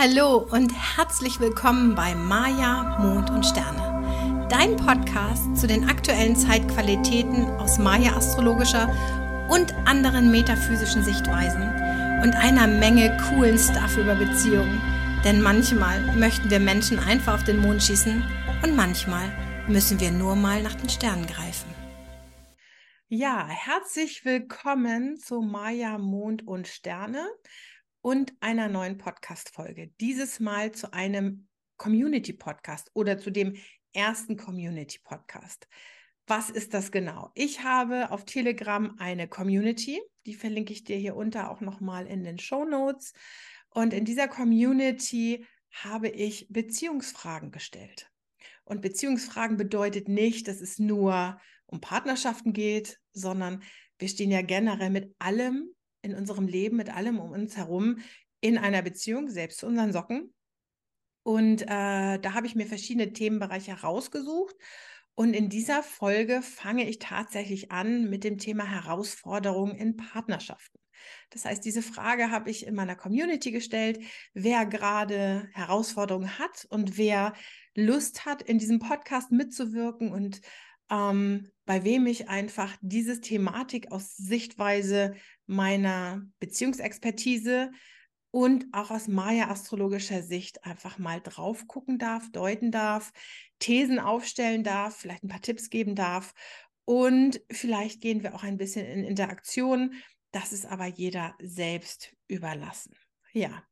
Hallo und herzlich willkommen bei Maya, Mond und Sterne. Dein Podcast zu den aktuellen Zeitqualitäten aus Maya-astrologischer und anderen metaphysischen Sichtweisen und einer Menge coolen Stuff über Beziehungen. Denn manchmal möchten wir Menschen einfach auf den Mond schießen und manchmal müssen wir nur mal nach den Sternen greifen. Ja, herzlich willkommen zu Maya, Mond und Sterne und einer neuen Podcast-Folge. Dieses Mal zu einem Community-Podcast oder zu dem ersten Community-Podcast. Was ist das genau? Ich habe auf Telegram eine Community, die verlinke ich dir hier unter auch nochmal in den Show Notes. Und in dieser Community habe ich Beziehungsfragen gestellt. Und Beziehungsfragen bedeutet nicht, dass es nur um Partnerschaften geht, sondern wir stehen ja generell mit allem in unserem Leben, mit allem um uns herum in einer Beziehung, selbst zu unseren Socken. Und äh, da habe ich mir verschiedene Themenbereiche herausgesucht. Und in dieser Folge fange ich tatsächlich an mit dem Thema Herausforderungen in Partnerschaften. Das heißt, diese Frage habe ich in meiner Community gestellt, wer gerade Herausforderungen hat und wer Lust hat, in diesem Podcast mitzuwirken und ähm, bei wem ich einfach diese Thematik aus Sichtweise meiner Beziehungsexpertise und auch aus Maya-astrologischer Sicht einfach mal drauf gucken darf, deuten darf, Thesen aufstellen darf, vielleicht ein paar Tipps geben darf und vielleicht gehen wir auch ein bisschen in Interaktion. Das ist aber jeder selbst überlassen. Ja,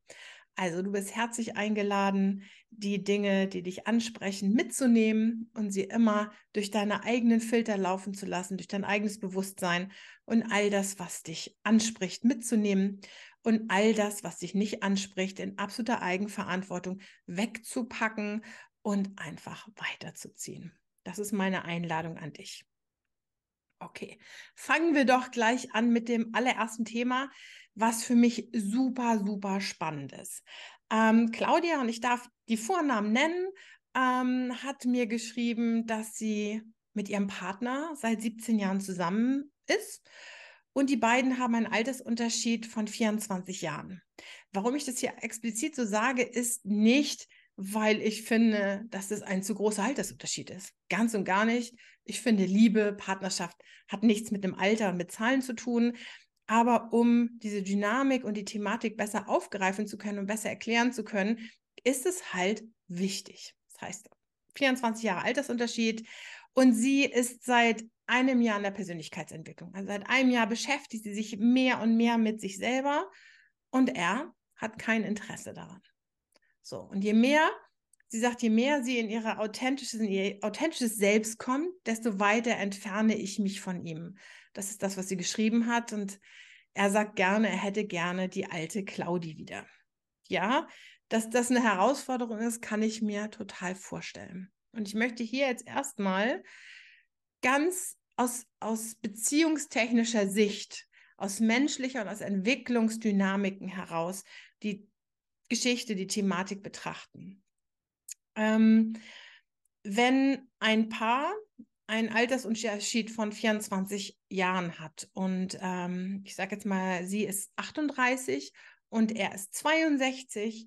also du bist herzlich eingeladen, die Dinge, die dich ansprechen, mitzunehmen und sie immer durch deine eigenen Filter laufen zu lassen, durch dein eigenes Bewusstsein und all das, was dich anspricht, mitzunehmen und all das, was dich nicht anspricht, in absoluter Eigenverantwortung wegzupacken und einfach weiterzuziehen. Das ist meine Einladung an dich. Okay, fangen wir doch gleich an mit dem allerersten Thema, was für mich super, super spannend ist. Ähm, Claudia, und ich darf die Vornamen nennen, ähm, hat mir geschrieben, dass sie mit ihrem Partner seit 17 Jahren zusammen ist. Und die beiden haben einen Altersunterschied von 24 Jahren. Warum ich das hier explizit so sage, ist nicht, weil ich finde, dass das ein zu großer Altersunterschied ist. Ganz und gar nicht. Ich finde, Liebe, Partnerschaft hat nichts mit dem Alter und mit Zahlen zu tun. Aber um diese Dynamik und die Thematik besser aufgreifen zu können und besser erklären zu können, ist es halt wichtig. Das heißt, 24 Jahre Altersunterschied und sie ist seit einem Jahr in der Persönlichkeitsentwicklung. Also seit einem Jahr beschäftigt sie sich mehr und mehr mit sich selber und er hat kein Interesse daran. So, und je mehr, sie sagt, je mehr sie in, ihre authentisches, in ihr authentisches Selbst kommt, desto weiter entferne ich mich von ihm. Das ist das, was sie geschrieben hat. Und er sagt gerne, er hätte gerne die alte Claudi wieder. Ja, dass das eine Herausforderung ist, kann ich mir total vorstellen. Und ich möchte hier jetzt erstmal ganz aus, aus beziehungstechnischer Sicht, aus menschlicher und aus Entwicklungsdynamiken heraus die Geschichte, die Thematik betrachten. Ähm, wenn ein Paar einen Altersunterschied von 24 Jahren hat und ähm, ich sage jetzt mal, sie ist 38 und er ist 62,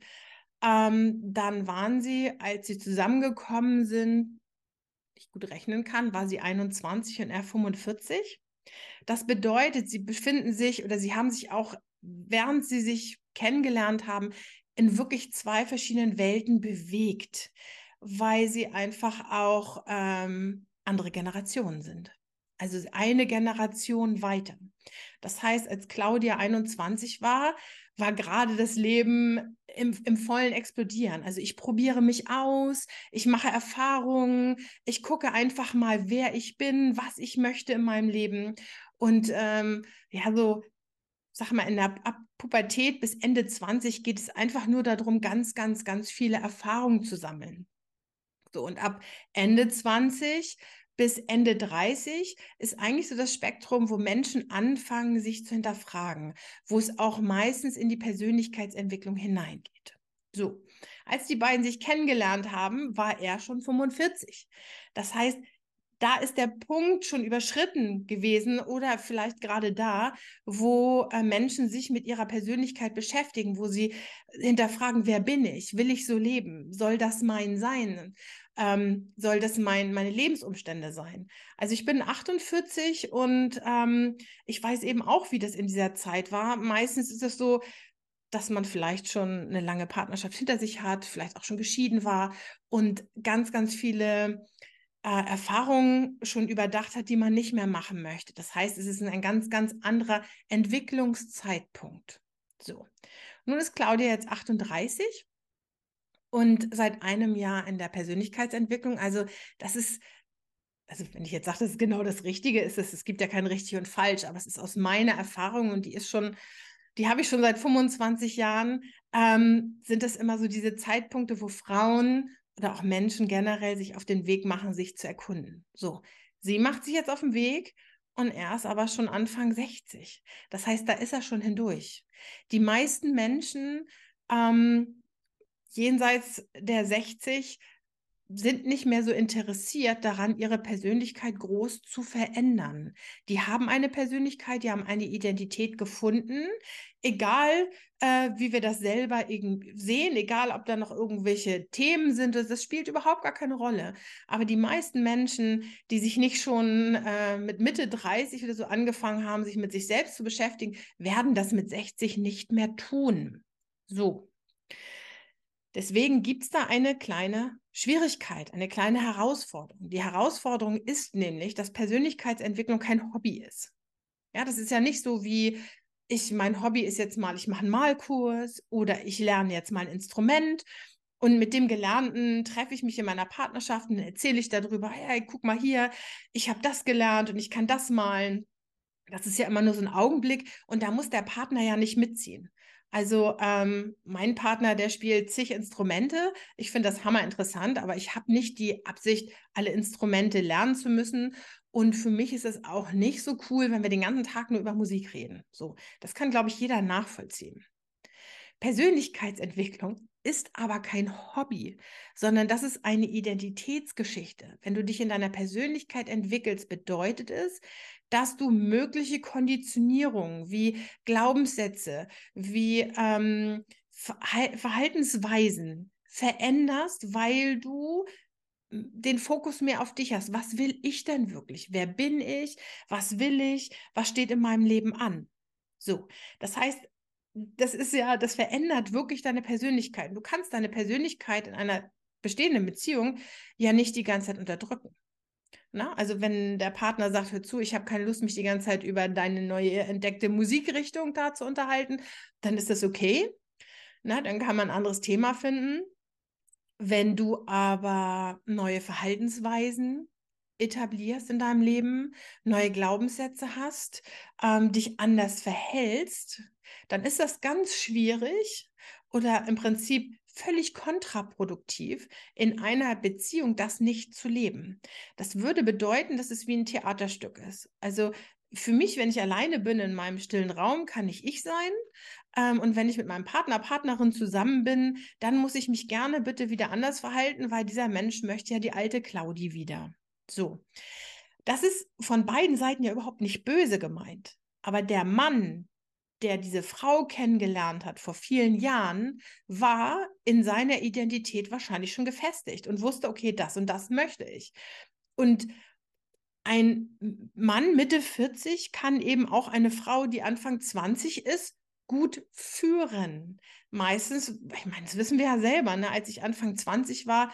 ähm, dann waren sie, als sie zusammengekommen sind, ich gut rechnen kann, war sie 21 und er 45. Das bedeutet, sie befinden sich oder sie haben sich auch, während sie sich kennengelernt haben, in wirklich zwei verschiedenen Welten bewegt, weil sie einfach auch ähm, andere Generationen sind. Also eine Generation weiter. Das heißt, als Claudia 21 war, war gerade das Leben im, im vollen Explodieren. Also ich probiere mich aus, ich mache Erfahrungen, ich gucke einfach mal, wer ich bin, was ich möchte in meinem Leben. Und ähm, ja, so sag mal, in der Pubertät bis Ende 20 geht es einfach nur darum, ganz, ganz, ganz viele Erfahrungen zu sammeln. So, und ab Ende 20 bis Ende 30 ist eigentlich so das Spektrum, wo Menschen anfangen, sich zu hinterfragen, wo es auch meistens in die Persönlichkeitsentwicklung hineingeht. So, als die beiden sich kennengelernt haben, war er schon 45. Das heißt, da ist der Punkt schon überschritten gewesen oder vielleicht gerade da, wo äh, Menschen sich mit ihrer Persönlichkeit beschäftigen, wo sie hinterfragen, wer bin ich? Will ich so leben? Soll das mein sein? Ähm, soll das mein, meine Lebensumstände sein? Also ich bin 48 und ähm, ich weiß eben auch, wie das in dieser Zeit war. Meistens ist es so, dass man vielleicht schon eine lange Partnerschaft hinter sich hat, vielleicht auch schon geschieden war und ganz, ganz viele Erfahrungen schon überdacht hat, die man nicht mehr machen möchte. Das heißt, es ist ein ganz, ganz anderer Entwicklungszeitpunkt. So. Nun ist Claudia jetzt 38 und seit einem Jahr in der Persönlichkeitsentwicklung. Also, das ist also wenn ich jetzt sage, das ist genau das Richtige, ist es, es gibt ja kein richtig und falsch, aber es ist aus meiner Erfahrung und die ist schon die habe ich schon seit 25 Jahren, ähm, sind das immer so diese Zeitpunkte, wo Frauen oder auch Menschen generell sich auf den Weg machen, sich zu erkunden. So, sie macht sich jetzt auf den Weg und er ist aber schon Anfang 60. Das heißt, da ist er schon hindurch. Die meisten Menschen ähm, jenseits der 60 sind nicht mehr so interessiert daran, ihre Persönlichkeit groß zu verändern. Die haben eine Persönlichkeit, die haben eine Identität gefunden, egal äh, wie wir das selber sehen, egal ob da noch irgendwelche Themen sind, das, spielt überhaupt gar keine Rolle. Aber die meisten Menschen, die sich nicht schon äh, mit Mitte 30 oder so angefangen haben, sich mit sich selbst zu beschäftigen, werden das mit 60 nicht mehr tun. So. Deswegen gibt es da eine kleine Schwierigkeit, eine kleine Herausforderung. Die Herausforderung ist nämlich, dass Persönlichkeitsentwicklung kein Hobby ist. Ja, das ist ja nicht so wie ich, mein Hobby ist jetzt mal, ich mache einen Malkurs oder ich lerne jetzt mal ein Instrument und mit dem Gelernten treffe ich mich in meiner Partnerschaft und erzähle ich darüber, hey, guck mal hier, ich habe das gelernt und ich kann das malen. Das ist ja immer nur so ein Augenblick und da muss der Partner ja nicht mitziehen. Also ähm, mein Partner, der spielt zig Instrumente. Ich finde das hammer interessant, aber ich habe nicht die Absicht, alle Instrumente lernen zu müssen. Und für mich ist es auch nicht so cool, wenn wir den ganzen Tag nur über Musik reden. So, das kann, glaube ich, jeder nachvollziehen. Persönlichkeitsentwicklung ist aber kein Hobby, sondern das ist eine Identitätsgeschichte. Wenn du dich in deiner Persönlichkeit entwickelst, bedeutet es, dass du mögliche Konditionierungen wie Glaubenssätze, wie ähm, Verhaltensweisen veränderst, weil du den Fokus mehr auf dich hast. Was will ich denn wirklich? Wer bin ich? Was will ich? Was steht in meinem Leben an? So, das heißt, das ist ja, das verändert wirklich deine Persönlichkeit. Du kannst deine Persönlichkeit in einer bestehenden Beziehung ja nicht die ganze Zeit unterdrücken. Na, also wenn der Partner sagt, hör zu, ich habe keine Lust, mich die ganze Zeit über deine neue entdeckte Musikrichtung da zu unterhalten, dann ist das okay. Na, dann kann man ein anderes Thema finden. Wenn du aber neue Verhaltensweisen etablierst in deinem Leben, neue Glaubenssätze hast, ähm, dich anders verhältst, dann ist das ganz schwierig oder im Prinzip völlig kontraproduktiv, in einer Beziehung das nicht zu leben. Das würde bedeuten, dass es wie ein Theaterstück ist. Also für mich, wenn ich alleine bin in meinem stillen Raum, kann ich ich sein. Ähm, und wenn ich mit meinem Partner, Partnerin zusammen bin, dann muss ich mich gerne bitte wieder anders verhalten, weil dieser Mensch möchte ja die alte Claudi wieder. So. Das ist von beiden Seiten ja überhaupt nicht böse gemeint. Aber der Mann, der diese Frau kennengelernt hat vor vielen Jahren, war in seiner Identität wahrscheinlich schon gefestigt und wusste, okay, das und das möchte ich. Und ein Mann Mitte 40 kann eben auch eine Frau, die Anfang 20 ist, gut führen. Meistens, ich meine, das wissen wir ja selber, ne? als ich Anfang 20 war,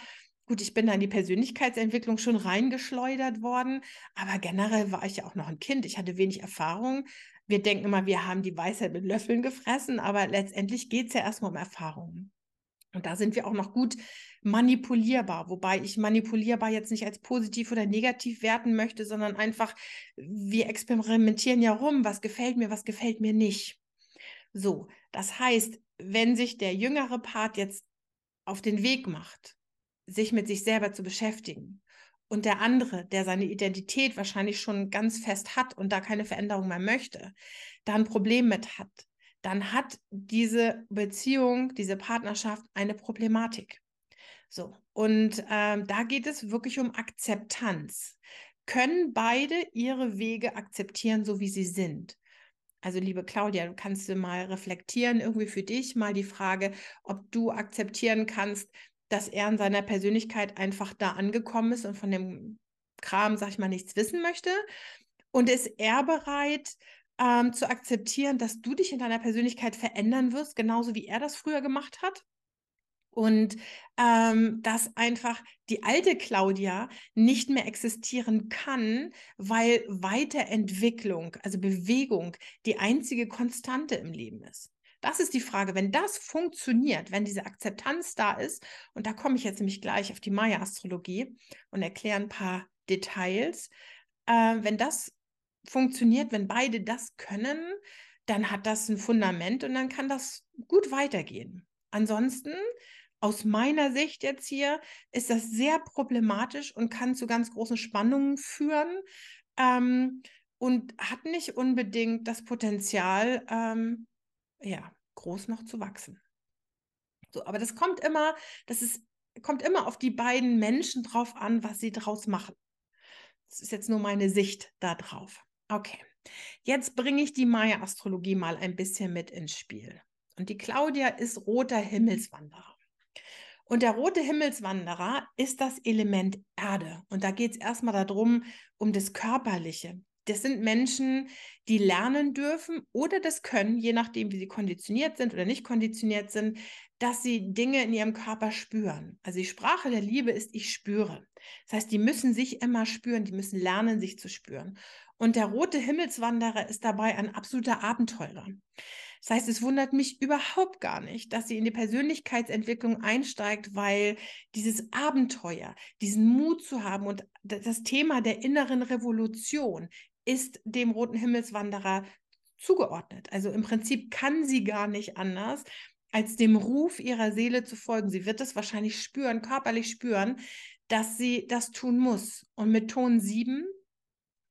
Gut, ich bin da in die Persönlichkeitsentwicklung schon reingeschleudert worden, aber generell war ich ja auch noch ein Kind. Ich hatte wenig Erfahrung wir denken immer, wir haben die Weisheit mit Löffeln gefressen, aber letztendlich geht es ja erstmal um Erfahrungen. Und da sind wir auch noch gut manipulierbar, wobei ich manipulierbar jetzt nicht als positiv oder negativ werten möchte, sondern einfach, wir experimentieren ja rum, was gefällt mir, was gefällt mir nicht. So, das heißt, wenn sich der jüngere Part jetzt auf den Weg macht, sich mit sich selber zu beschäftigen und der andere, der seine Identität wahrscheinlich schon ganz fest hat und da keine Veränderung mehr möchte, da ein Problem mit hat, dann hat diese Beziehung, diese Partnerschaft eine Problematik. So, und ähm, da geht es wirklich um Akzeptanz. können beide ihre Wege akzeptieren, so wie sie sind. Also liebe Claudia, du kannst du mal reflektieren, irgendwie für dich mal die Frage, ob du akzeptieren kannst, dass er in seiner Persönlichkeit einfach da angekommen ist und von dem Kram, sag ich mal, nichts wissen möchte. Und ist er bereit ähm, zu akzeptieren, dass du dich in deiner Persönlichkeit verändern wirst, genauso wie er das früher gemacht hat? und ähm, dass einfach die alte Claudia nicht mehr existieren kann, weil Weiterentwicklung, also Bewegung, die einzige Konstante im Leben ist. Das ist die Frage. Wenn das funktioniert, wenn diese Akzeptanz da ist, und da komme ich jetzt nämlich gleich auf die Maya-Astrologie und erkläre ein paar Details, äh, wenn das funktioniert, wenn beide das können, dann hat das ein Fundament und dann kann das gut weitergehen. Ansonsten aus meiner Sicht jetzt hier ist das sehr problematisch und kann zu ganz großen Spannungen führen ähm, und hat nicht unbedingt das Potenzial, ähm, ja, groß noch zu wachsen. So, aber das kommt immer, das ist, kommt immer auf die beiden Menschen drauf an, was sie draus machen. Das ist jetzt nur meine Sicht da drauf. Okay. Jetzt bringe ich die Maya-Astrologie mal ein bisschen mit ins Spiel. Und die Claudia ist roter Himmelswanderer. Und der rote Himmelswanderer ist das Element Erde. Und da geht es erstmal darum, um das Körperliche. Das sind Menschen, die lernen dürfen oder das können, je nachdem, wie sie konditioniert sind oder nicht konditioniert sind, dass sie Dinge in ihrem Körper spüren. Also die Sprache der Liebe ist, ich spüre. Das heißt, die müssen sich immer spüren, die müssen lernen, sich zu spüren. Und der rote Himmelswanderer ist dabei ein absoluter Abenteurer. Das heißt, es wundert mich überhaupt gar nicht, dass sie in die Persönlichkeitsentwicklung einsteigt, weil dieses Abenteuer, diesen Mut zu haben und das Thema der inneren Revolution ist dem roten Himmelswanderer zugeordnet. Also im Prinzip kann sie gar nicht anders, als dem Ruf ihrer Seele zu folgen. Sie wird es wahrscheinlich spüren, körperlich spüren, dass sie das tun muss. Und mit Ton 7,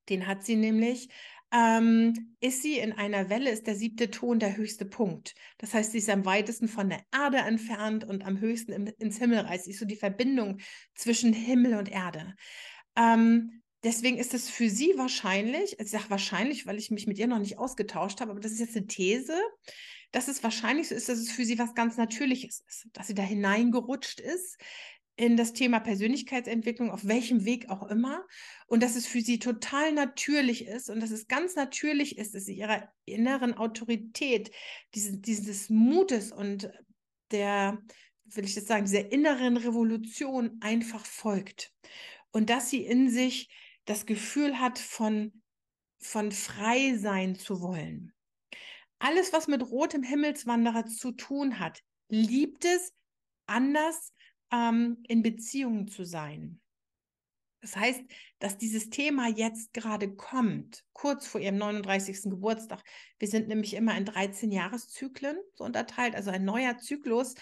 den hat sie nämlich ähm, ist sie in einer Welle, ist der siebte Ton der höchste Punkt. Das heißt, sie ist am weitesten von der Erde entfernt und am höchsten im, ins Himmelreich. Sie ist so die Verbindung zwischen Himmel und Erde. Ähm, deswegen ist es für sie wahrscheinlich, also ich sage wahrscheinlich, weil ich mich mit ihr noch nicht ausgetauscht habe, aber das ist jetzt eine These, dass es wahrscheinlich so ist, dass es für sie was ganz Natürliches ist, dass sie da hineingerutscht ist in das Thema Persönlichkeitsentwicklung, auf welchem Weg auch immer, und dass es für sie total natürlich ist und dass es ganz natürlich ist, dass sie ihrer inneren Autorität, dieses, dieses Mutes und der, will ich jetzt sagen, dieser inneren Revolution einfach folgt. Und dass sie in sich das Gefühl hat, von, von frei sein zu wollen. Alles, was mit rotem Himmelswanderer zu tun hat, liebt es, anders ähm, in Beziehungen zu sein. Das heißt, dass dieses Thema jetzt gerade kommt, kurz vor ihrem 39. Geburtstag. Wir sind nämlich immer in 13 Jahreszyklen so unterteilt, also ein neuer Zyklus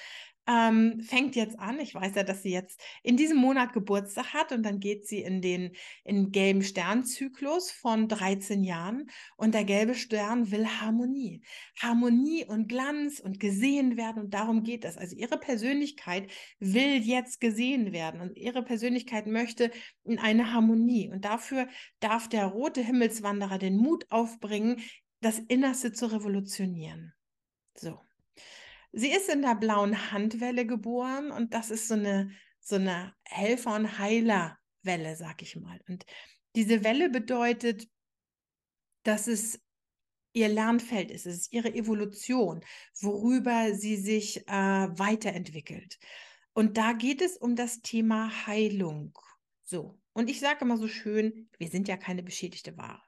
ähm, fängt jetzt an. Ich weiß ja, dass sie jetzt in diesem Monat Geburtstag hat und dann geht sie in den in gelben Sternzyklus von 13 Jahren und der gelbe Stern will Harmonie. Harmonie und Glanz und gesehen werden und darum geht es. Also ihre Persönlichkeit will jetzt gesehen werden und ihre Persönlichkeit möchte in eine Harmonie und dafür darf der rote Himmelswanderer den Mut aufbringen, das Innerste zu revolutionieren. So. Sie ist in der blauen Handwelle geboren und das ist so eine, so eine Helfer- und Heilerwelle, sag ich mal. Und diese Welle bedeutet, dass es ihr Lernfeld ist, es ist ihre Evolution, worüber sie sich äh, weiterentwickelt. Und da geht es um das Thema Heilung. So. Und ich sage immer so schön, wir sind ja keine beschädigte Ware.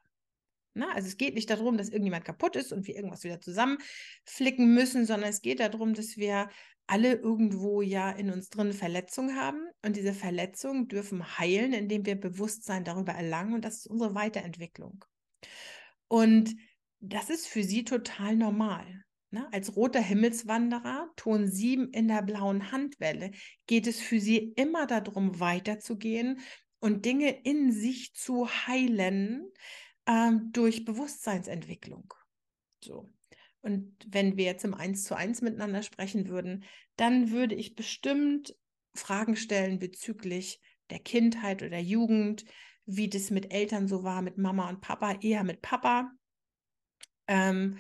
Na, also es geht nicht darum, dass irgendjemand kaputt ist und wir irgendwas wieder zusammenflicken müssen, sondern es geht darum, dass wir alle irgendwo ja in uns drin Verletzungen haben und diese Verletzungen dürfen heilen, indem wir Bewusstsein darüber erlangen und das ist unsere Weiterentwicklung. Und das ist für sie total normal. Ne? Als roter Himmelswanderer, Ton 7 in der blauen Handwelle, geht es für sie immer darum, weiterzugehen und Dinge in sich zu heilen, ähm, durch Bewusstseinsentwicklung. So. Und wenn wir jetzt im Eins zu eins miteinander sprechen würden, dann würde ich bestimmt Fragen stellen bezüglich der Kindheit oder Jugend, wie das mit Eltern so war, mit Mama und Papa, eher mit Papa. Ähm,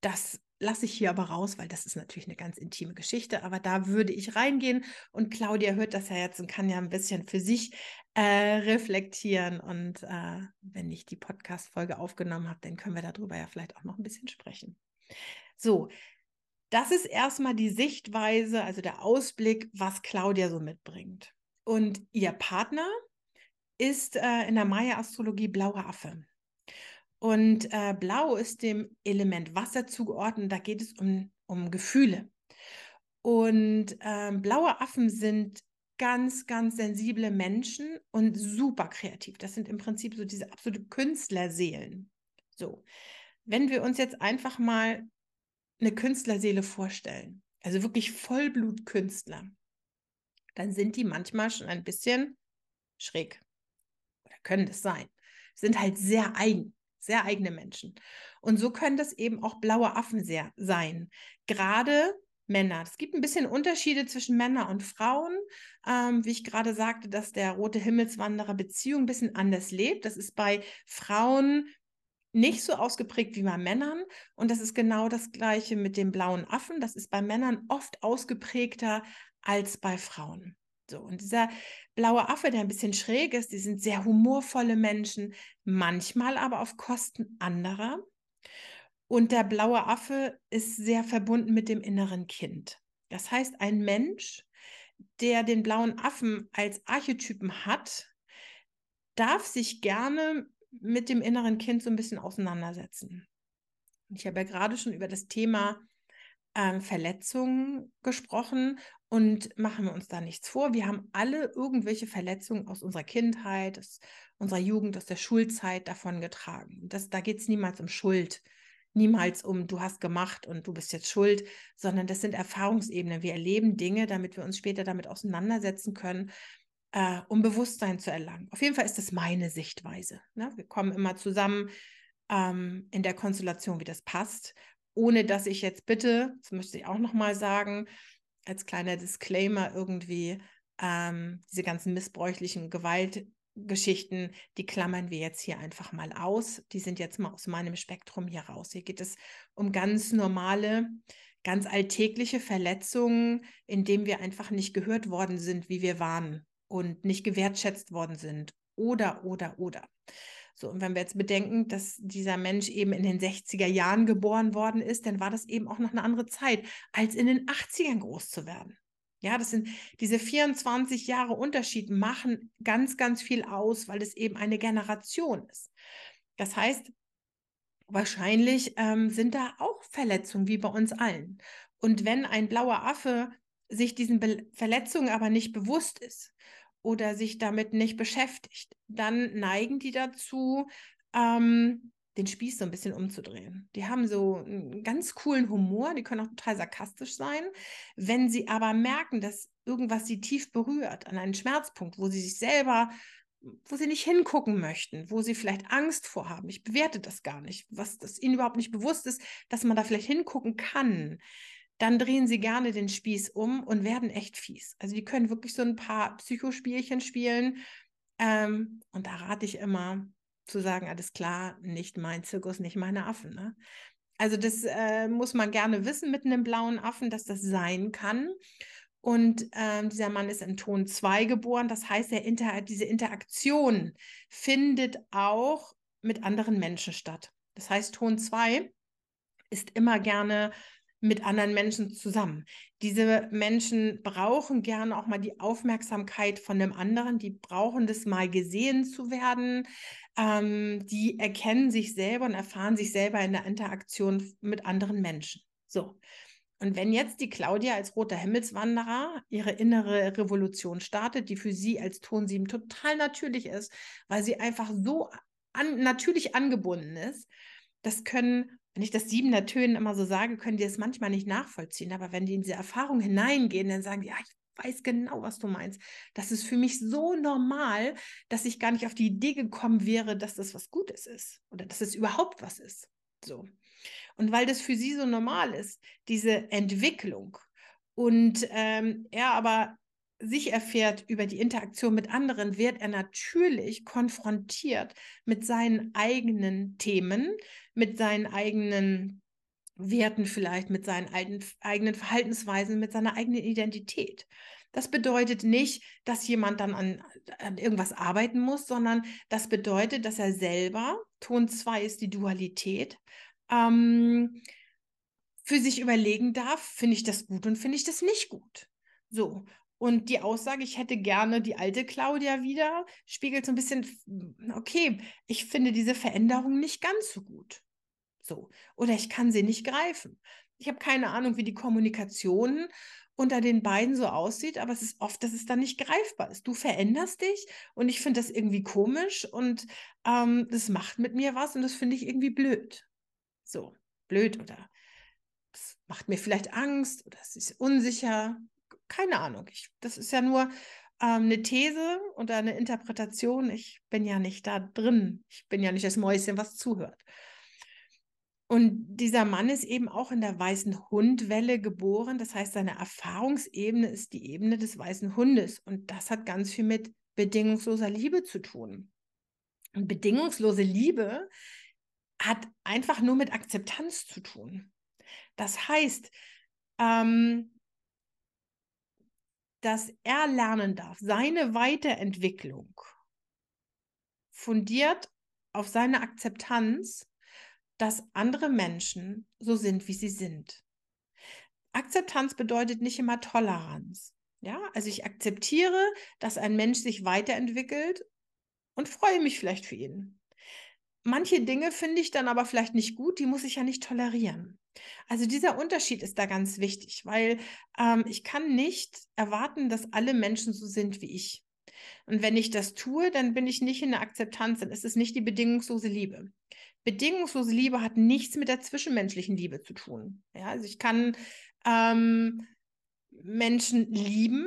das lasse ich hier aber raus, weil das ist natürlich eine ganz intime Geschichte. Aber da würde ich reingehen und Claudia hört das ja jetzt und kann ja ein bisschen für sich äh, reflektieren. Und äh, wenn ich die Podcast-Folge aufgenommen habe, dann können wir darüber ja vielleicht auch noch ein bisschen sprechen. So, das ist erstmal die Sichtweise, also der Ausblick, was Claudia so mitbringt. Und ihr Partner ist äh, in der Maya-Astrologie blauer Affe. Und äh, Blau ist dem Element Wasser zugeordnet. Da geht es um, um Gefühle. Und äh, blaue Affen sind ganz, ganz sensible Menschen und super kreativ. Das sind im Prinzip so diese absolute Künstlerseelen. So, wenn wir uns jetzt einfach mal eine Künstlerseele vorstellen, also wirklich Vollblutkünstler, dann sind die manchmal schon ein bisschen schräg. Oder können das sein. Sind halt sehr eigen sehr eigene Menschen. Und so können das eben auch blaue Affen sehr sein. Gerade Männer. Es gibt ein bisschen Unterschiede zwischen Männern und Frauen. Ähm, wie ich gerade sagte, dass der rote Himmelswanderer Beziehung ein bisschen anders lebt. Das ist bei Frauen nicht so ausgeprägt wie bei Männern. Und das ist genau das gleiche mit dem blauen Affen. Das ist bei Männern oft ausgeprägter als bei Frauen. So, und dieser blaue Affe, der ein bisschen schräg ist, die sind sehr humorvolle Menschen, manchmal aber auf Kosten anderer. Und der blaue Affe ist sehr verbunden mit dem inneren Kind. Das heißt, ein Mensch, der den blauen Affen als Archetypen hat, darf sich gerne mit dem inneren Kind so ein bisschen auseinandersetzen. Ich habe ja gerade schon über das Thema ähm, Verletzungen gesprochen und machen wir uns da nichts vor. Wir haben alle irgendwelche Verletzungen aus unserer Kindheit, aus unserer Jugend, aus der Schulzeit davon getragen. Das, da geht es niemals um Schuld, niemals um du hast gemacht und du bist jetzt schuld, sondern das sind Erfahrungsebenen. Wir erleben Dinge, damit wir uns später damit auseinandersetzen können, äh, um Bewusstsein zu erlangen. Auf jeden Fall ist das meine Sichtweise. Ne? Wir kommen immer zusammen ähm, in der Konstellation, wie das passt ohne dass ich jetzt bitte, das möchte ich auch nochmal sagen, als kleiner Disclaimer irgendwie, ähm, diese ganzen missbräuchlichen Gewaltgeschichten, die klammern wir jetzt hier einfach mal aus. Die sind jetzt mal aus meinem Spektrum hier raus. Hier geht es um ganz normale, ganz alltägliche Verletzungen, in denen wir einfach nicht gehört worden sind, wie wir waren und nicht gewertschätzt worden sind. Oder, oder, oder. So, und wenn wir jetzt bedenken, dass dieser Mensch eben in den 60er Jahren geboren worden ist, dann war das eben auch noch eine andere Zeit, als in den 80ern groß zu werden. Ja, das sind diese 24 Jahre Unterschied machen ganz, ganz viel aus, weil es eben eine Generation ist. Das heißt, wahrscheinlich ähm, sind da auch Verletzungen wie bei uns allen. Und wenn ein blauer Affe sich diesen Be Verletzungen aber nicht bewusst ist oder sich damit nicht beschäftigt, dann neigen die dazu, ähm, den Spieß so ein bisschen umzudrehen. Die haben so einen ganz coolen Humor, die können auch total sarkastisch sein. Wenn sie aber merken, dass irgendwas sie tief berührt, an einen Schmerzpunkt, wo sie sich selber, wo sie nicht hingucken möchten, wo sie vielleicht Angst vorhaben, ich bewerte das gar nicht, was das ihnen überhaupt nicht bewusst ist, dass man da vielleicht hingucken kann, dann drehen sie gerne den Spieß um und werden echt fies. Also die können wirklich so ein paar Psychospielchen spielen. Ähm, und da rate ich immer zu sagen, alles klar, nicht mein Zirkus, nicht meine Affen. Ne? Also das äh, muss man gerne wissen mit einem blauen Affen, dass das sein kann. Und ähm, dieser Mann ist in Ton 2 geboren. Das heißt, er inter diese Interaktion findet auch mit anderen Menschen statt. Das heißt, Ton 2 ist immer gerne mit anderen Menschen zusammen. Diese Menschen brauchen gerne auch mal die Aufmerksamkeit von dem anderen, die brauchen das mal gesehen zu werden, ähm, die erkennen sich selber und erfahren sich selber in der Interaktion mit anderen Menschen. So. Und wenn jetzt die Claudia als roter Himmelswanderer ihre innere Revolution startet, die für sie als Ton 7 total natürlich ist, weil sie einfach so an, natürlich angebunden ist, das können wenn ich das siebener Tönen immer so sage, können die es manchmal nicht nachvollziehen. Aber wenn die in diese Erfahrung hineingehen, dann sagen die, ja, ich weiß genau, was du meinst. Das ist für mich so normal, dass ich gar nicht auf die Idee gekommen wäre, dass das was Gutes ist oder dass es überhaupt was ist. So. Und weil das für sie so normal ist, diese Entwicklung und ähm, er aber sich erfährt über die Interaktion mit anderen, wird er natürlich konfrontiert mit seinen eigenen Themen, mit seinen eigenen Werten vielleicht, mit seinen eigenen Verhaltensweisen, mit seiner eigenen Identität. Das bedeutet nicht, dass jemand dann an, an irgendwas arbeiten muss, sondern das bedeutet, dass er selber, Ton 2 ist die Dualität, ähm, für sich überlegen darf, finde ich das gut und finde ich das nicht gut. So. Und die Aussage, ich hätte gerne die alte Claudia wieder, spiegelt so ein bisschen, okay, ich finde diese Veränderung nicht ganz so gut. So. Oder ich kann sie nicht greifen. Ich habe keine Ahnung, wie die Kommunikation unter den beiden so aussieht, aber es ist oft, dass es dann nicht greifbar ist. Du veränderst dich und ich finde das irgendwie komisch und ähm, das macht mit mir was und das finde ich irgendwie blöd. So, blöd oder es macht mir vielleicht Angst oder es ist unsicher. Keine Ahnung. Ich, das ist ja nur ähm, eine These oder eine Interpretation. Ich bin ja nicht da drin. Ich bin ja nicht das Mäuschen, was zuhört. Und dieser Mann ist eben auch in der weißen Hundwelle geboren. Das heißt, seine Erfahrungsebene ist die Ebene des weißen Hundes. Und das hat ganz viel mit bedingungsloser Liebe zu tun. Und bedingungslose Liebe hat einfach nur mit Akzeptanz zu tun. Das heißt, ähm, dass er lernen darf, seine Weiterentwicklung fundiert auf seine Akzeptanz dass andere Menschen so sind, wie sie sind. Akzeptanz bedeutet nicht immer Toleranz. Ja, also ich akzeptiere, dass ein Mensch sich weiterentwickelt und freue mich vielleicht für ihn. Manche Dinge finde ich dann aber vielleicht nicht gut, die muss ich ja nicht tolerieren. Also dieser Unterschied ist da ganz wichtig, weil ähm, ich kann nicht erwarten, dass alle Menschen so sind wie ich. Und wenn ich das tue, dann bin ich nicht in der Akzeptanz, dann ist es nicht die bedingungslose Liebe bedingungslose Liebe hat nichts mit der zwischenmenschlichen Liebe zu tun. Ja, also ich kann ähm, Menschen lieben,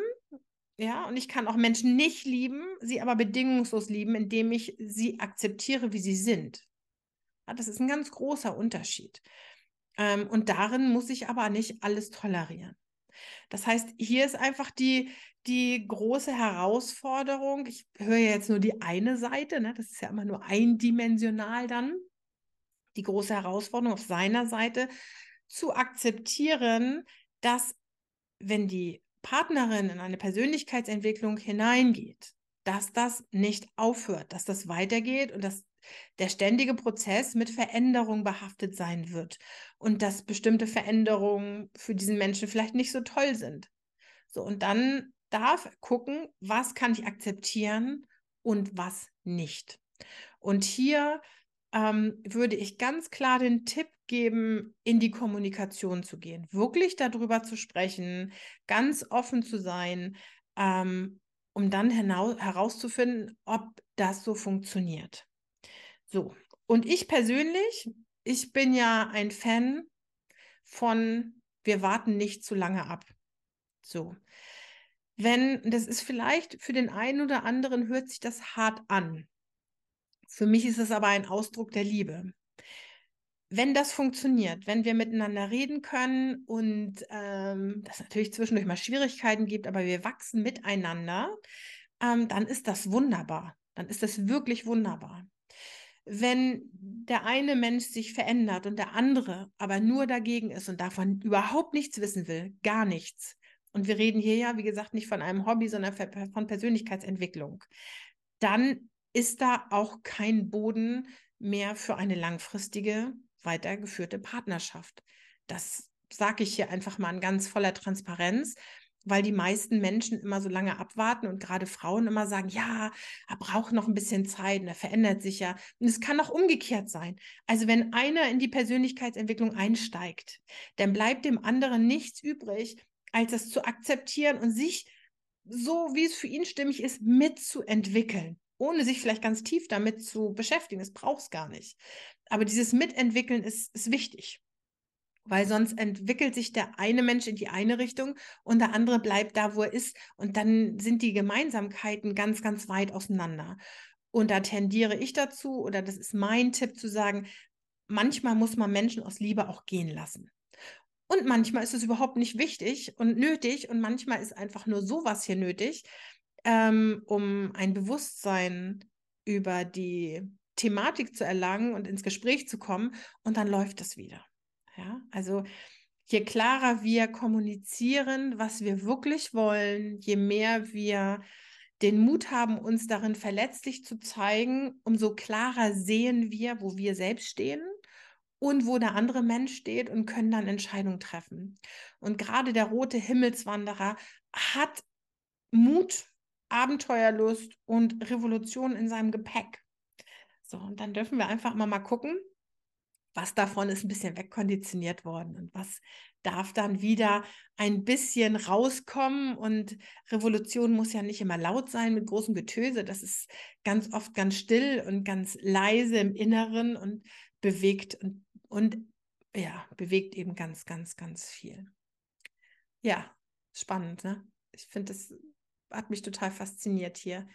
ja, und ich kann auch Menschen nicht lieben, sie aber bedingungslos lieben, indem ich sie akzeptiere, wie sie sind. Ja, das ist ein ganz großer Unterschied. Ähm, und darin muss ich aber nicht alles tolerieren. Das heißt, hier ist einfach die, die große Herausforderung. Ich höre jetzt nur die eine Seite, ne? das ist ja immer nur eindimensional dann die große Herausforderung auf seiner Seite, zu akzeptieren, dass wenn die Partnerin in eine Persönlichkeitsentwicklung hineingeht, dass das nicht aufhört, dass das weitergeht und dass der ständige Prozess mit Veränderung behaftet sein wird und dass bestimmte Veränderungen für diesen Menschen vielleicht nicht so toll sind. So, und dann darf gucken, was kann ich akzeptieren und was nicht. Und hier ähm, würde ich ganz klar den Tipp geben, in die Kommunikation zu gehen, wirklich darüber zu sprechen, ganz offen zu sein, ähm, um dann herauszufinden, ob das so funktioniert. So, und ich persönlich, ich bin ja ein Fan von, wir warten nicht zu lange ab. So. Wenn, das ist vielleicht für den einen oder anderen, hört sich das hart an. Für mich ist es aber ein Ausdruck der Liebe. Wenn das funktioniert, wenn wir miteinander reden können und ähm, das natürlich zwischendurch mal Schwierigkeiten gibt, aber wir wachsen miteinander, ähm, dann ist das wunderbar. Dann ist das wirklich wunderbar. Wenn der eine Mensch sich verändert und der andere aber nur dagegen ist und davon überhaupt nichts wissen will, gar nichts, und wir reden hier ja, wie gesagt, nicht von einem Hobby, sondern von Persönlichkeitsentwicklung, dann ist da auch kein Boden mehr für eine langfristige, weitergeführte Partnerschaft. Das sage ich hier einfach mal in ganz voller Transparenz, weil die meisten Menschen immer so lange abwarten und gerade Frauen immer sagen, ja, er braucht noch ein bisschen Zeit, er verändert sich ja. Und es kann auch umgekehrt sein. Also wenn einer in die Persönlichkeitsentwicklung einsteigt, dann bleibt dem anderen nichts übrig, als es zu akzeptieren und sich so, wie es für ihn stimmig ist, mitzuentwickeln ohne sich vielleicht ganz tief damit zu beschäftigen. Das braucht es gar nicht. Aber dieses Mitentwickeln ist, ist wichtig. Weil sonst entwickelt sich der eine Mensch in die eine Richtung und der andere bleibt da, wo er ist. Und dann sind die Gemeinsamkeiten ganz, ganz weit auseinander. Und da tendiere ich dazu, oder das ist mein Tipp zu sagen, manchmal muss man Menschen aus Liebe auch gehen lassen. Und manchmal ist es überhaupt nicht wichtig und nötig und manchmal ist einfach nur sowas hier nötig, ähm, um ein Bewusstsein über die Thematik zu erlangen und ins Gespräch zu kommen und dann läuft es wieder. Ja, also je klarer wir kommunizieren, was wir wirklich wollen, je mehr wir den Mut haben, uns darin verletzlich zu zeigen, umso klarer sehen wir, wo wir selbst stehen und wo der andere Mensch steht und können dann Entscheidungen treffen. Und gerade der rote Himmelswanderer hat Mut, Abenteuerlust und Revolution in seinem Gepäck. So, und dann dürfen wir einfach mal mal gucken, was davon ist ein bisschen wegkonditioniert worden und was darf dann wieder ein bisschen rauskommen. Und Revolution muss ja nicht immer laut sein mit großem Getöse. Das ist ganz oft ganz still und ganz leise im Inneren und bewegt und, und ja, bewegt eben ganz, ganz, ganz viel. Ja, spannend, ne? Ich finde, das hat mich total fasziniert hier,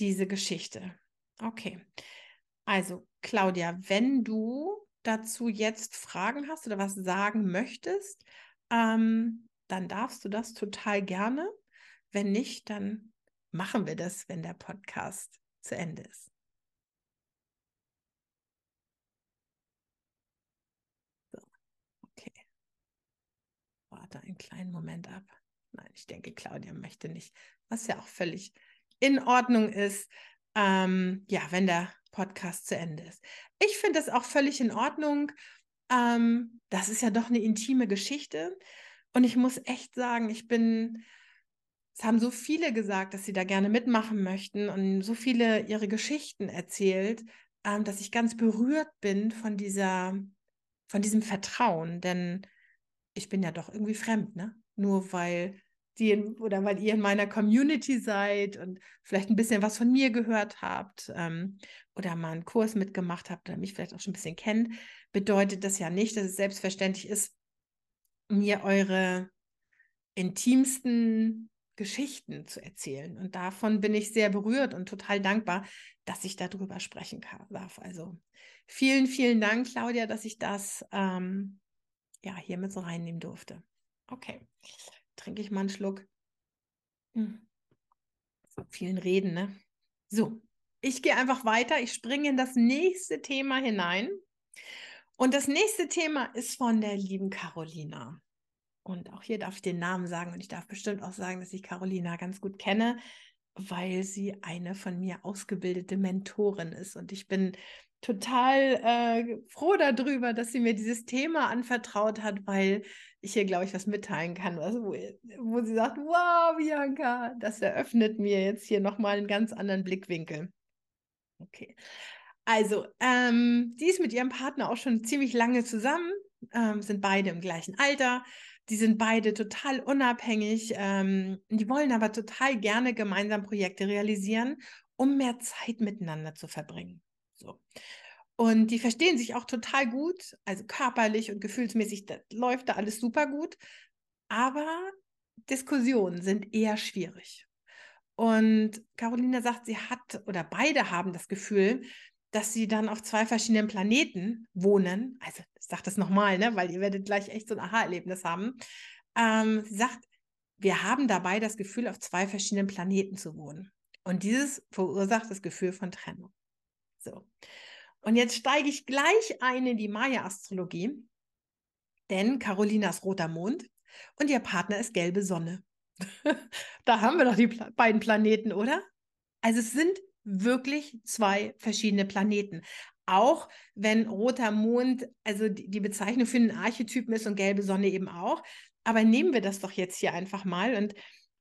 diese Geschichte. Okay. Also, Claudia, wenn du dazu jetzt Fragen hast oder was sagen möchtest, ähm, dann darfst du das total gerne. Wenn nicht, dann machen wir das, wenn der Podcast zu Ende ist. So, okay. Warte einen kleinen Moment ab. Nein, ich denke, Claudia möchte nicht, was ja auch völlig in Ordnung ist. Ähm, ja, wenn der Podcast zu Ende ist. Ich finde es auch völlig in Ordnung. Ähm, das ist ja doch eine intime Geschichte. Und ich muss echt sagen, ich bin, es haben so viele gesagt, dass sie da gerne mitmachen möchten und so viele ihre Geschichten erzählt, ähm, dass ich ganz berührt bin von dieser, von diesem Vertrauen. Denn ich bin ja doch irgendwie fremd, ne? Nur weil die in, oder weil ihr in meiner Community seid und vielleicht ein bisschen was von mir gehört habt ähm, oder mal einen Kurs mitgemacht habt oder mich vielleicht auch schon ein bisschen kennt, bedeutet das ja nicht, dass es selbstverständlich ist, mir eure intimsten Geschichten zu erzählen. Und davon bin ich sehr berührt und total dankbar, dass ich darüber sprechen kann, darf. Also vielen, vielen Dank, Claudia, dass ich das ähm, ja hier mit so reinnehmen durfte. Okay trinke ich mal einen Schluck. Hm. So vielen Reden, ne? So, ich gehe einfach weiter. Ich springe in das nächste Thema hinein. Und das nächste Thema ist von der lieben Carolina. Und auch hier darf ich den Namen sagen und ich darf bestimmt auch sagen, dass ich Carolina ganz gut kenne, weil sie eine von mir ausgebildete Mentorin ist. Und ich bin total äh, froh darüber, dass sie mir dieses Thema anvertraut hat, weil ich hier, glaube ich, was mitteilen kann, also wo, wo sie sagt, wow, Bianca, das eröffnet mir jetzt hier nochmal einen ganz anderen Blickwinkel. Okay. Also, ähm, die ist mit ihrem Partner auch schon ziemlich lange zusammen, ähm, sind beide im gleichen Alter. Die sind beide total unabhängig. Ähm, die wollen aber total gerne gemeinsam Projekte realisieren, um mehr Zeit miteinander zu verbringen. So. Und die verstehen sich auch total gut, also körperlich und gefühlsmäßig das läuft da alles super gut. Aber Diskussionen sind eher schwierig. Und Carolina sagt, sie hat oder beide haben das Gefühl, dass sie dann auf zwei verschiedenen Planeten wohnen. Also ich sage das nochmal, ne, weil ihr werdet gleich echt so ein Aha-Erlebnis haben. Ähm, sie sagt, wir haben dabei das Gefühl, auf zwei verschiedenen Planeten zu wohnen. Und dieses verursacht das Gefühl von Trennung. So. Und jetzt steige ich gleich ein in die Maya-Astrologie, denn Carolina ist roter Mond und ihr Partner ist gelbe Sonne. da haben wir doch die Pla beiden Planeten, oder? Also es sind wirklich zwei verschiedene Planeten. Auch wenn roter Mond, also die, Bezeichnung für einen Archetypen ist und gelbe Sonne eben auch. Aber nehmen wir das doch jetzt hier einfach mal und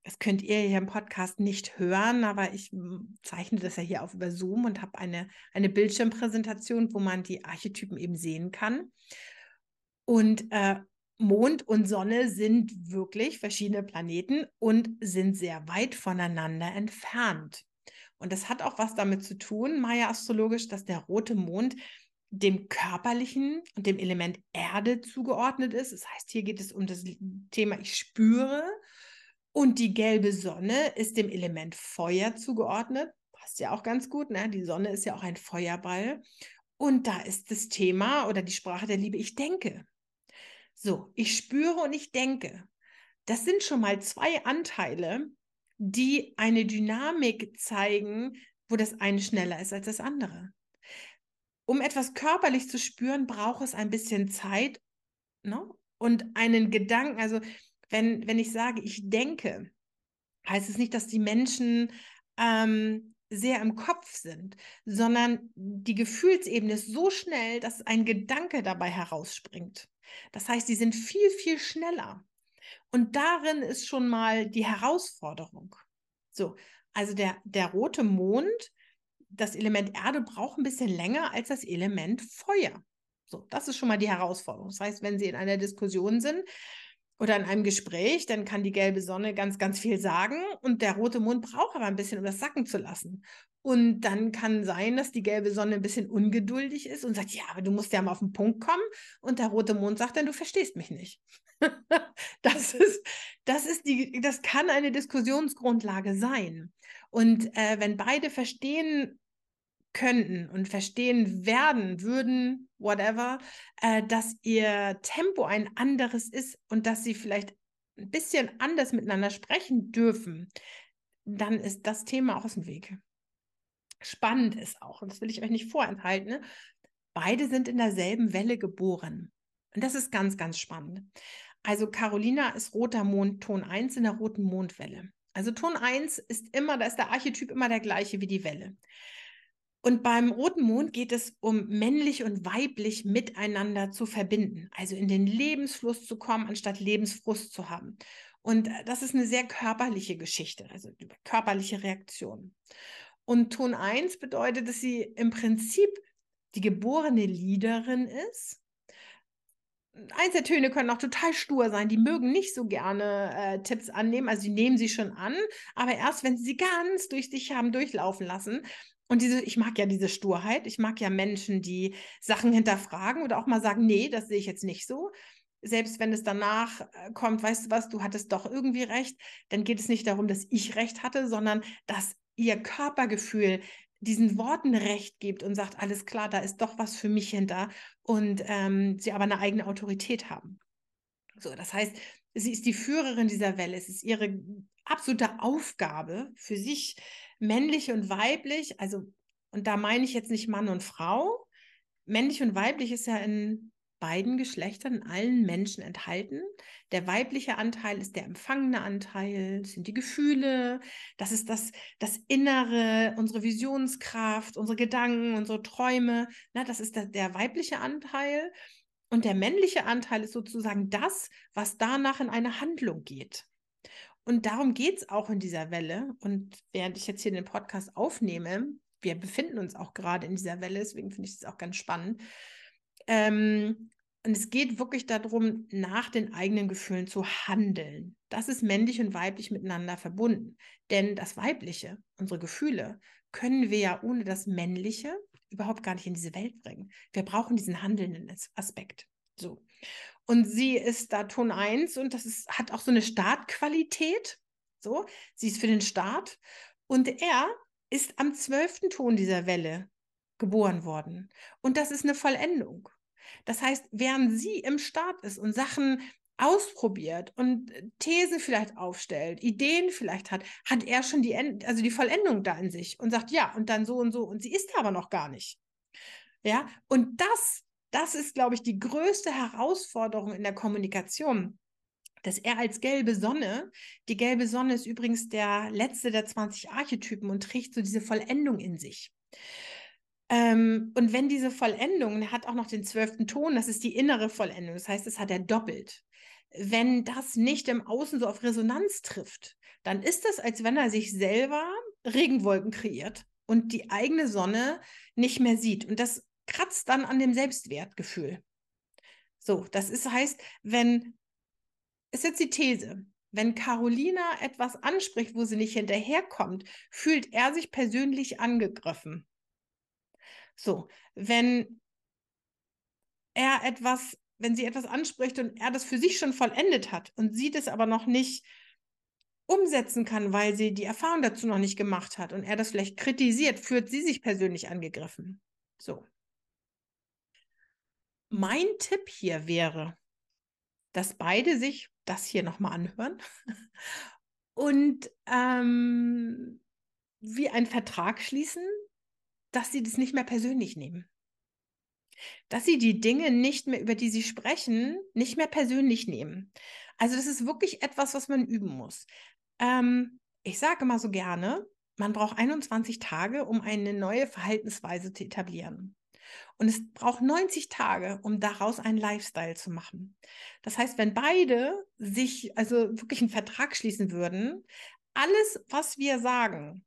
das könnt ihr hier im Podcast nicht hören, aber ich hm, zeichne das ja hier auf über Zoom und habe eine, eine Bildschirmpräsentation, wo man die Archetypen eben sehen kann. Und äh, Mond und Sonne sind wirklich verschiedene Planeten und sind sehr weit voneinander entfernt. Und das hat auch was damit zu tun, Maya astrologisch, dass der rote Mond dem körperlichen und dem Element Erde zugeordnet ist. Das heißt, hier geht es um das Thema ich spüre und die gelbe Sonne ist dem Element Feuer zugeordnet. Passt ja auch ganz gut, ne? Die Sonne ist ja auch ein Feuerball. Und da ist das Thema oder die Sprache der Liebe, ich denke. So, ich spüre und ich denke. Das sind schon mal zwei Anteile, die eine Dynamik zeigen, wo das eine schneller ist als das andere. Um etwas körperlich zu spüren, braucht es ein bisschen Zeit ne? und einen Gedanken. Also wenn, wenn ich sage, ich denke, heißt es nicht, dass die Menschen ähm, sehr im Kopf sind, sondern die Gefühlsebene ist so schnell, dass ein Gedanke dabei herausspringt. Das heißt, die sind viel, viel schneller. Und darin ist schon mal die Herausforderung. So, also der, der rote Mond, das Element Erde braucht ein bisschen länger als das Element Feuer. So, das ist schon mal die Herausforderung. Das heißt, wenn Sie in einer Diskussion sind, oder in einem Gespräch, dann kann die gelbe Sonne ganz, ganz viel sagen und der rote Mond braucht aber ein bisschen, um das sacken zu lassen. Und dann kann sein, dass die gelbe Sonne ein bisschen ungeduldig ist und sagt, ja, aber du musst ja mal auf den Punkt kommen. Und der rote Mond sagt dann, du verstehst mich nicht. das ist, das ist die, das kann eine Diskussionsgrundlage sein. Und äh, wenn beide verstehen, könnten und verstehen werden, würden, whatever, äh, dass ihr Tempo ein anderes ist und dass sie vielleicht ein bisschen anders miteinander sprechen dürfen, dann ist das Thema aus dem Weg. Spannend ist auch, und das will ich euch nicht vorenthalten, ne? beide sind in derselben Welle geboren. Und das ist ganz, ganz spannend. Also Carolina ist roter Mond, Ton 1 in der roten Mondwelle. Also Ton 1 ist immer, da ist der Archetyp immer der gleiche wie die Welle. Und beim roten Mond geht es um männlich und weiblich miteinander zu verbinden, also in den Lebensfluss zu kommen, anstatt Lebensfrust zu haben. Und äh, das ist eine sehr körperliche Geschichte, also körperliche Reaktion. Und Ton 1 bedeutet, dass sie im Prinzip die geborene Leaderin ist. Einzeltöne können auch total stur sein. Die mögen nicht so gerne äh, Tipps annehmen. Also sie nehmen sie schon an, aber erst wenn sie sie ganz durch sich haben durchlaufen lassen, und diese, ich mag ja diese Sturheit. Ich mag ja Menschen, die Sachen hinterfragen oder auch mal sagen, nee, das sehe ich jetzt nicht so. Selbst wenn es danach äh, kommt, weißt du was, du hattest doch irgendwie recht, dann geht es nicht darum, dass ich recht hatte, sondern dass ihr Körpergefühl diesen Worten recht gibt und sagt, alles klar, da ist doch was für mich hinter und ähm, sie aber eine eigene Autorität haben. So, das heißt, sie ist die Führerin dieser Welle. Es ist ihre absolute Aufgabe für sich, männlich und weiblich, also, und da meine ich jetzt nicht Mann und Frau. Männlich und weiblich ist ja in beiden Geschlechtern, in allen Menschen enthalten. Der weibliche Anteil ist der empfangene Anteil, das sind die Gefühle, das ist das, das Innere, unsere Visionskraft, unsere Gedanken, unsere Träume. Na, das ist der, der weibliche Anteil. Und der männliche Anteil ist sozusagen das, was danach in eine Handlung geht. Und darum geht es auch in dieser Welle. Und während ich jetzt hier den Podcast aufnehme, wir befinden uns auch gerade in dieser Welle, deswegen finde ich es auch ganz spannend. Ähm, und es geht wirklich darum, nach den eigenen Gefühlen zu handeln. Das ist männlich und weiblich miteinander verbunden. Denn das Weibliche, unsere Gefühle, können wir ja ohne das Männliche überhaupt gar nicht in diese Welt bringen. Wir brauchen diesen handelnden Aspekt. So. Und sie ist da Ton 1 und das ist, hat auch so eine Startqualität. So, sie ist für den Start. Und er ist am zwölften Ton dieser Welle geboren worden. Und das ist eine Vollendung. Das heißt, während sie im Start ist und Sachen ausprobiert und Thesen vielleicht aufstellt, Ideen vielleicht hat, hat er schon die, End also die Vollendung da in sich und sagt, ja, und dann so und so. Und sie ist aber noch gar nicht. Ja, und das das ist, glaube ich, die größte Herausforderung in der Kommunikation. Dass er als gelbe Sonne, die gelbe Sonne ist übrigens der letzte der 20 Archetypen und trägt so diese Vollendung in sich. Ähm, und wenn diese Vollendung, er hat auch noch den zwölften Ton, das ist die innere Vollendung, das heißt, das hat er doppelt. Wenn das nicht im Außen so auf Resonanz trifft, dann ist das, als wenn er sich selber Regenwolken kreiert und die eigene Sonne nicht mehr sieht. Und das kratzt dann an dem Selbstwertgefühl. So, das ist, heißt, wenn, ist jetzt die These, wenn Carolina etwas anspricht, wo sie nicht hinterherkommt, fühlt er sich persönlich angegriffen. So, wenn er etwas, wenn sie etwas anspricht und er das für sich schon vollendet hat und sie das aber noch nicht umsetzen kann, weil sie die Erfahrung dazu noch nicht gemacht hat und er das vielleicht kritisiert, fühlt sie sich persönlich angegriffen. So. Mein Tipp hier wäre, dass beide sich das hier nochmal anhören und ähm, wie einen Vertrag schließen, dass sie das nicht mehr persönlich nehmen. Dass sie die Dinge nicht mehr, über die sie sprechen, nicht mehr persönlich nehmen. Also das ist wirklich etwas, was man üben muss. Ähm, ich sage immer so gerne, man braucht 21 Tage, um eine neue Verhaltensweise zu etablieren. Und es braucht 90 Tage, um daraus einen Lifestyle zu machen. Das heißt, wenn beide sich also wirklich einen Vertrag schließen würden, alles, was wir sagen,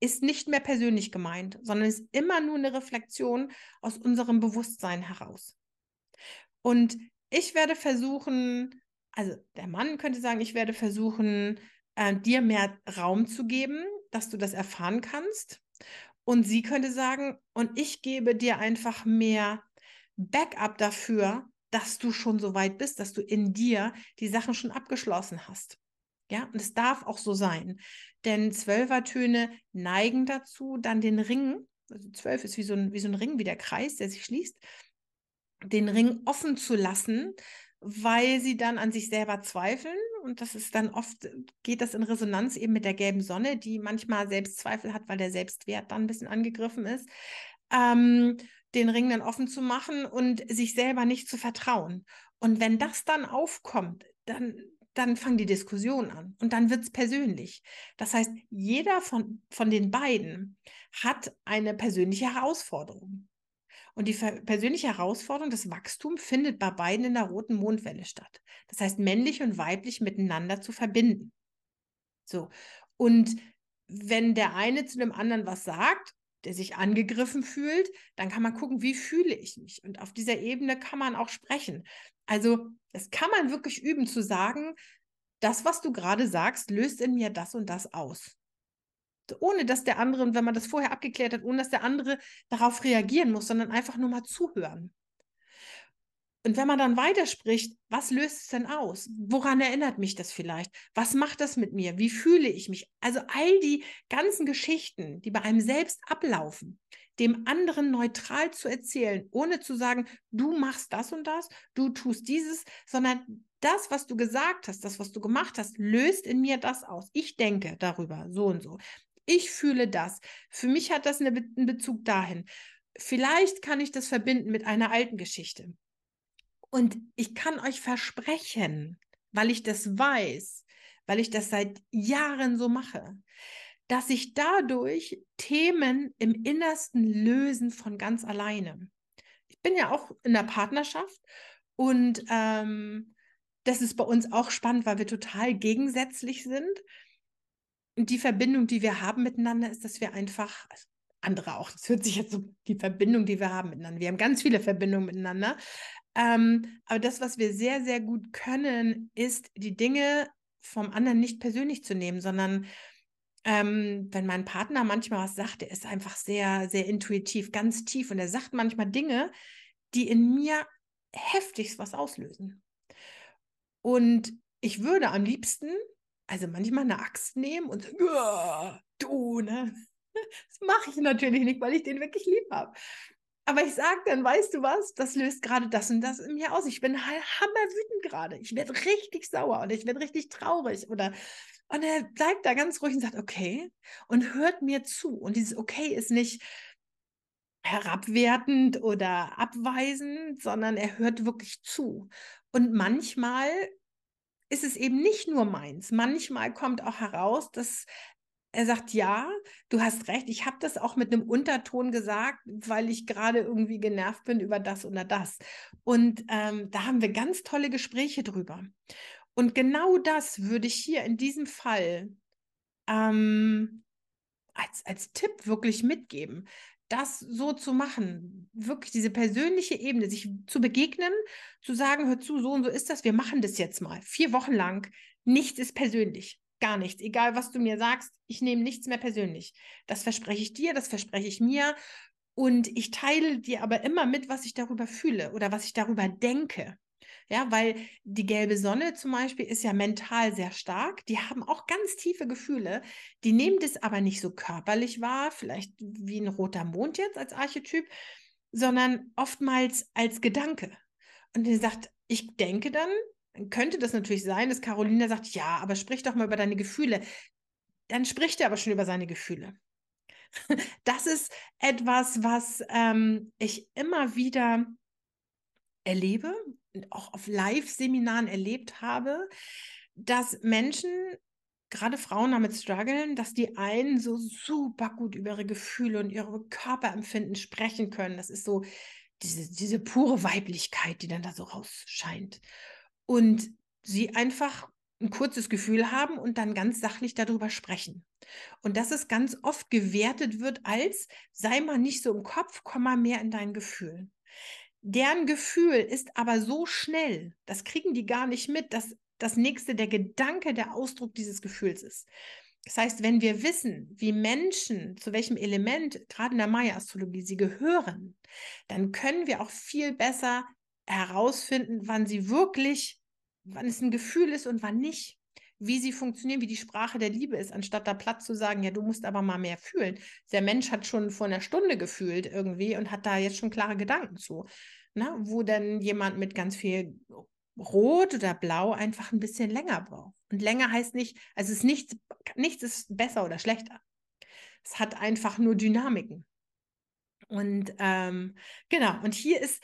ist nicht mehr persönlich gemeint, sondern ist immer nur eine Reflexion aus unserem Bewusstsein heraus. Und ich werde versuchen, also der Mann könnte sagen, ich werde versuchen, äh, dir mehr Raum zu geben, dass du das erfahren kannst. Und sie könnte sagen, und ich gebe dir einfach mehr Backup dafür, dass du schon so weit bist, dass du in dir die Sachen schon abgeschlossen hast. Ja, und es darf auch so sein. Denn Zwölfertöne neigen dazu, dann den Ring, also zwölf ist wie so ein, wie so ein Ring, wie der Kreis, der sich schließt, den Ring offen zu lassen, weil sie dann an sich selber zweifeln. Und das ist dann oft, geht das in Resonanz eben mit der gelben Sonne, die manchmal Selbstzweifel hat, weil der Selbstwert dann ein bisschen angegriffen ist. Ähm, den Ring dann offen zu machen und sich selber nicht zu vertrauen. Und wenn das dann aufkommt, dann, dann fangen die Diskussionen an und dann wird es persönlich. Das heißt, jeder von, von den beiden hat eine persönliche Herausforderung. Und die persönliche Herausforderung, das Wachstum, findet bei beiden in der roten Mondwelle statt. Das heißt, männlich und weiblich miteinander zu verbinden. So. Und wenn der eine zu dem anderen was sagt, der sich angegriffen fühlt, dann kann man gucken, wie fühle ich mich. Und auf dieser Ebene kann man auch sprechen. Also, das kann man wirklich üben zu sagen, das, was du gerade sagst, löst in mir das und das aus ohne dass der andere, wenn man das vorher abgeklärt hat, ohne dass der andere darauf reagieren muss, sondern einfach nur mal zuhören. Und wenn man dann weiterspricht, was löst es denn aus? Woran erinnert mich das vielleicht? Was macht das mit mir? Wie fühle ich mich? Also all die ganzen Geschichten, die bei einem selbst ablaufen, dem anderen neutral zu erzählen, ohne zu sagen, du machst das und das, du tust dieses, sondern das, was du gesagt hast, das, was du gemacht hast, löst in mir das aus. Ich denke darüber so und so. Ich fühle das. Für mich hat das einen Bezug dahin. Vielleicht kann ich das verbinden mit einer alten Geschichte. Und ich kann euch versprechen, weil ich das weiß, weil ich das seit Jahren so mache, dass sich dadurch Themen im Innersten lösen von ganz alleine. Ich bin ja auch in der Partnerschaft und ähm, das ist bei uns auch spannend, weil wir total gegensätzlich sind. Die Verbindung, die wir haben miteinander, ist, dass wir einfach, also andere auch, das hört sich jetzt so, die Verbindung, die wir haben miteinander. Wir haben ganz viele Verbindungen miteinander. Ähm, aber das, was wir sehr, sehr gut können, ist, die Dinge vom anderen nicht persönlich zu nehmen, sondern ähm, wenn mein Partner manchmal was sagt, der ist einfach sehr, sehr intuitiv, ganz tief und er sagt manchmal Dinge, die in mir heftigst was auslösen. Und ich würde am liebsten also manchmal eine Axt nehmen und sagen, du, ne? Das mache ich natürlich nicht, weil ich den wirklich lieb habe. Aber ich sage dann, weißt du was, das löst gerade das und das in mir aus. Ich bin hammerwütend gerade. Ich werde richtig sauer und ich werde richtig traurig. Oder und er bleibt da ganz ruhig und sagt, okay, und hört mir zu. Und dieses Okay ist nicht herabwertend oder abweisend, sondern er hört wirklich zu. Und manchmal ist es eben nicht nur meins. Manchmal kommt auch heraus, dass er sagt, ja, du hast recht, ich habe das auch mit einem Unterton gesagt, weil ich gerade irgendwie genervt bin über das oder das. Und ähm, da haben wir ganz tolle Gespräche drüber. Und genau das würde ich hier in diesem Fall ähm, als, als Tipp wirklich mitgeben das so zu machen, wirklich diese persönliche Ebene, sich zu begegnen, zu sagen, hör zu, so und so ist das, wir machen das jetzt mal. Vier Wochen lang, nichts ist persönlich, gar nichts. Egal, was du mir sagst, ich nehme nichts mehr persönlich. Das verspreche ich dir, das verspreche ich mir. Und ich teile dir aber immer mit, was ich darüber fühle oder was ich darüber denke. Ja, weil die gelbe Sonne zum Beispiel ist ja mental sehr stark. Die haben auch ganz tiefe Gefühle. Die nehmen das aber nicht so körperlich wahr, vielleicht wie ein roter Mond jetzt als Archetyp, sondern oftmals als Gedanke. Und er sagt, ich denke dann, könnte das natürlich sein, dass Carolina sagt, ja, aber sprich doch mal über deine Gefühle. Dann spricht er aber schon über seine Gefühle. Das ist etwas, was ähm, ich immer wieder erlebe, auch auf Live-Seminaren erlebt habe, dass Menschen, gerade Frauen damit strugglen, dass die einen so super gut über ihre Gefühle und ihre Körperempfinden sprechen können. Das ist so diese, diese pure Weiblichkeit, die dann da so rausscheint. Und sie einfach ein kurzes Gefühl haben und dann ganz sachlich darüber sprechen. Und dass es ganz oft gewertet wird als, sei mal nicht so im Kopf, komm mal mehr in dein Gefühl. Deren Gefühl ist aber so schnell, das kriegen die gar nicht mit, dass das nächste der Gedanke der Ausdruck dieses Gefühls ist. Das heißt, wenn wir wissen, wie Menschen, zu welchem Element, gerade in der Maya-Astrologie, sie gehören, dann können wir auch viel besser herausfinden, wann sie wirklich, wann es ein Gefühl ist und wann nicht. Wie sie funktionieren, wie die Sprache der Liebe ist, anstatt da platt zu sagen, ja, du musst aber mal mehr fühlen. Der Mensch hat schon vor einer Stunde gefühlt irgendwie und hat da jetzt schon klare Gedanken zu. Na, wo dann jemand mit ganz viel Rot oder Blau einfach ein bisschen länger braucht. Und länger heißt nicht, also es ist nichts, nichts ist besser oder schlechter. Es hat einfach nur Dynamiken. Und ähm, genau, und hier ist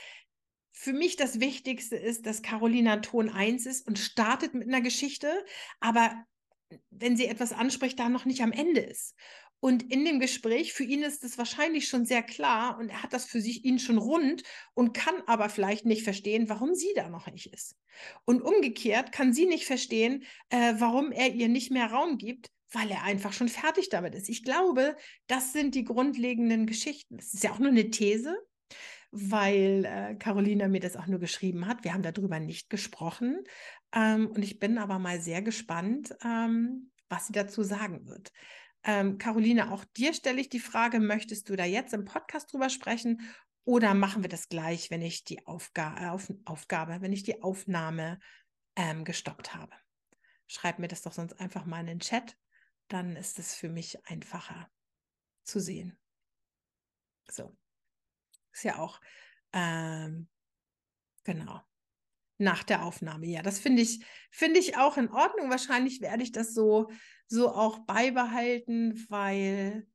für mich das Wichtigste ist, dass Carolina Ton 1 ist und startet mit einer Geschichte, aber wenn sie etwas anspricht, da noch nicht am Ende ist. Und in dem Gespräch, für ihn ist es wahrscheinlich schon sehr klar und er hat das für sich ihn schon rund und kann aber vielleicht nicht verstehen, warum sie da noch nicht ist. Und umgekehrt kann sie nicht verstehen, äh, warum er ihr nicht mehr Raum gibt, weil er einfach schon fertig damit ist. Ich glaube, das sind die grundlegenden Geschichten. Das ist ja auch nur eine These, weil äh, Carolina mir das auch nur geschrieben hat. Wir haben darüber nicht gesprochen. Ähm, und ich bin aber mal sehr gespannt, ähm, was sie dazu sagen wird. Ähm, Caroline, auch dir stelle ich die Frage, möchtest du da jetzt im Podcast drüber sprechen oder machen wir das gleich, wenn ich die Aufga äh, auf Aufgabe, wenn ich die Aufnahme ähm, gestoppt habe? Schreib mir das doch sonst einfach mal in den Chat, dann ist es für mich einfacher zu sehen. So. Ist ja auch, ähm, genau nach der Aufnahme. Ja, das finde ich, finde ich auch in Ordnung. Wahrscheinlich werde ich das so, so auch beibehalten, weil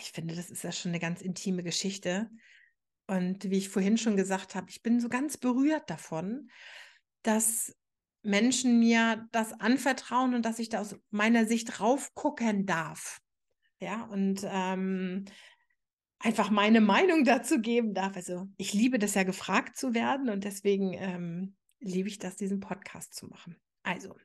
ich finde, das ist ja schon eine ganz intime Geschichte. Und wie ich vorhin schon gesagt habe, ich bin so ganz berührt davon, dass Menschen mir das anvertrauen und dass ich da aus meiner Sicht raufgucken darf. Ja, und ähm, einfach meine Meinung dazu geben darf. Also ich liebe das ja gefragt zu werden und deswegen ähm, liebe ich das, diesen Podcast zu machen. Also,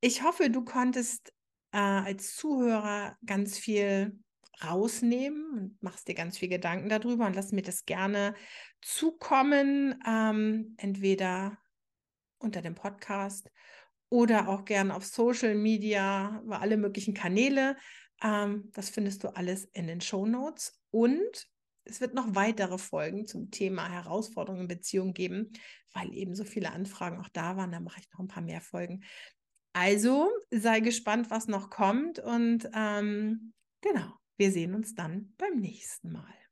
ich hoffe, du konntest äh, als Zuhörer ganz viel rausnehmen und machst dir ganz viel Gedanken darüber und lass mir das gerne zukommen, ähm, entweder unter dem Podcast oder auch gerne auf Social Media, über alle möglichen Kanäle. Ähm, das findest du alles in den Show Notes. Und es wird noch weitere Folgen zum Thema Herausforderungen in Beziehungen geben, weil eben so viele Anfragen auch da waren. Da mache ich noch ein paar mehr Folgen. Also sei gespannt, was noch kommt. Und ähm, genau, wir sehen uns dann beim nächsten Mal.